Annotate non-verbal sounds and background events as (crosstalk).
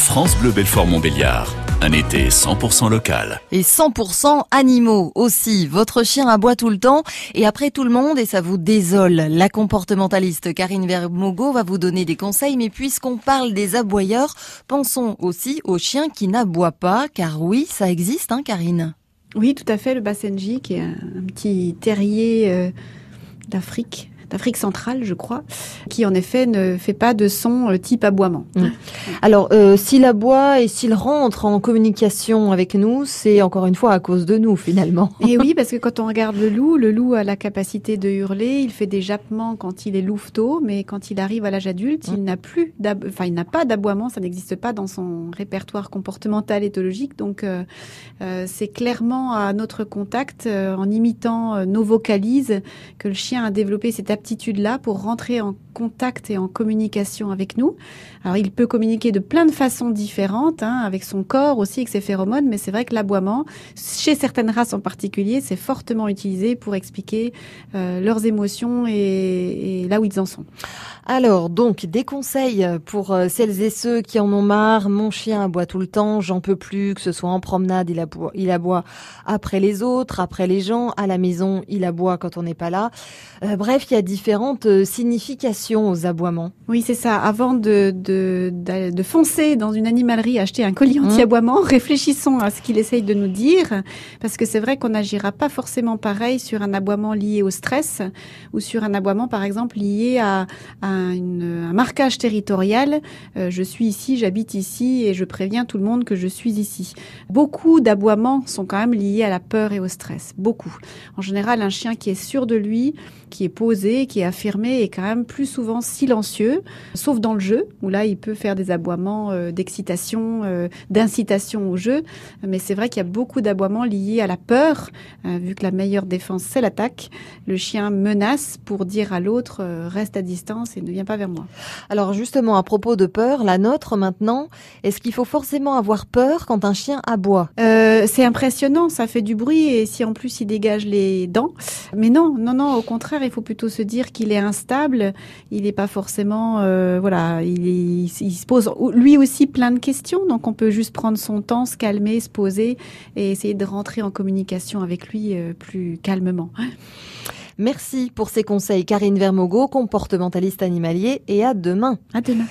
France Bleu Belfort Montbéliard. Un été 100% local. Et 100% animaux aussi. Votre chien aboie tout le temps et après tout le monde et ça vous désole. La comportementaliste Karine Vermogo va vous donner des conseils, mais puisqu'on parle des aboyeurs, pensons aussi aux chiens qui n'aboient pas, car oui, ça existe, hein, Karine. Oui, tout à fait, le Bassenji, qui est un, petit terrier euh, d'Afrique d'Afrique centrale, je crois, qui en effet ne fait pas de son euh, type aboiement. Alors, euh, s'il aboie et s'il rentre en communication avec nous, c'est encore une fois à cause de nous finalement. (laughs) Et oui, parce que quand on regarde le loup, le loup a la capacité de hurler, il fait des jappements quand il est louveteau, mais quand il arrive à l'âge adulte, il n'a plus, enfin, il n'a pas d'aboiement, ça n'existe pas dans son répertoire comportemental éthologique. Donc, euh, euh, c'est clairement à notre contact, euh, en imitant nos vocalises, que le chien a développé cette aptitude-là pour rentrer en contact et en communication avec nous. Alors il peut communiquer de plein de façons différentes, hein, avec son corps aussi, avec ses phéromones, mais c'est vrai que l'aboiement, chez certaines races en particulier, c'est fortement utilisé pour expliquer euh, leurs émotions et, et, là où ils en sont. Alors donc des conseils pour euh, celles et ceux qui en ont marre. Mon chien aboie tout le temps, j'en peux plus, que ce soit en promenade, il aboie, il aboie après les autres, après les gens, à la maison, il aboie quand on n'est pas là. Euh, bref, il y a différentes euh, significations aux aboiements. Oui, c'est ça. Avant de, de, de, foncer dans une animalerie acheter un collier mmh. anti-aboiement, (laughs) réfléchissons à ce qu'il essaye de nous dire, parce que c'est vrai qu'on n'agira pas forcément pareil sur un aboiement lié au stress ou sur un aboiement, par exemple, lié à, un, un marquage territorial. Euh, je suis ici, j'habite ici et je préviens tout le monde que je suis ici. Beaucoup d'aboiements sont quand même liés à la peur et au stress. Beaucoup. En général, un chien qui est sûr de lui, qui est posé, qui est affirmé, est quand même plus souvent silencieux, sauf dans le jeu, où là, il peut faire des aboiements euh, d'excitation, euh, d'incitation au jeu. Mais c'est vrai qu'il y a beaucoup d'aboiements liés à la peur, euh, vu que la meilleure défense, c'est l'attaque. Le chien menace pour dire à l'autre, reste à distance et ne viens pas vers moi. Alors justement, à propos de peur, la nôtre maintenant, est-ce qu'il faut forcément avoir peur quand un chien aboie? C'est impressionnant, ça fait du bruit et si en plus il dégage les dents. Mais non, non, non, au contraire, il faut plutôt se dire qu'il est instable. Il n'est pas forcément, euh, voilà, il, se pose lui aussi plein de questions. Donc on peut juste prendre son temps, se calmer, se poser et essayer de rentrer en communication avec lui euh, plus calmement. Merci pour ces conseils, Karine Vermogo, comportementaliste animalier, et à demain. À demain.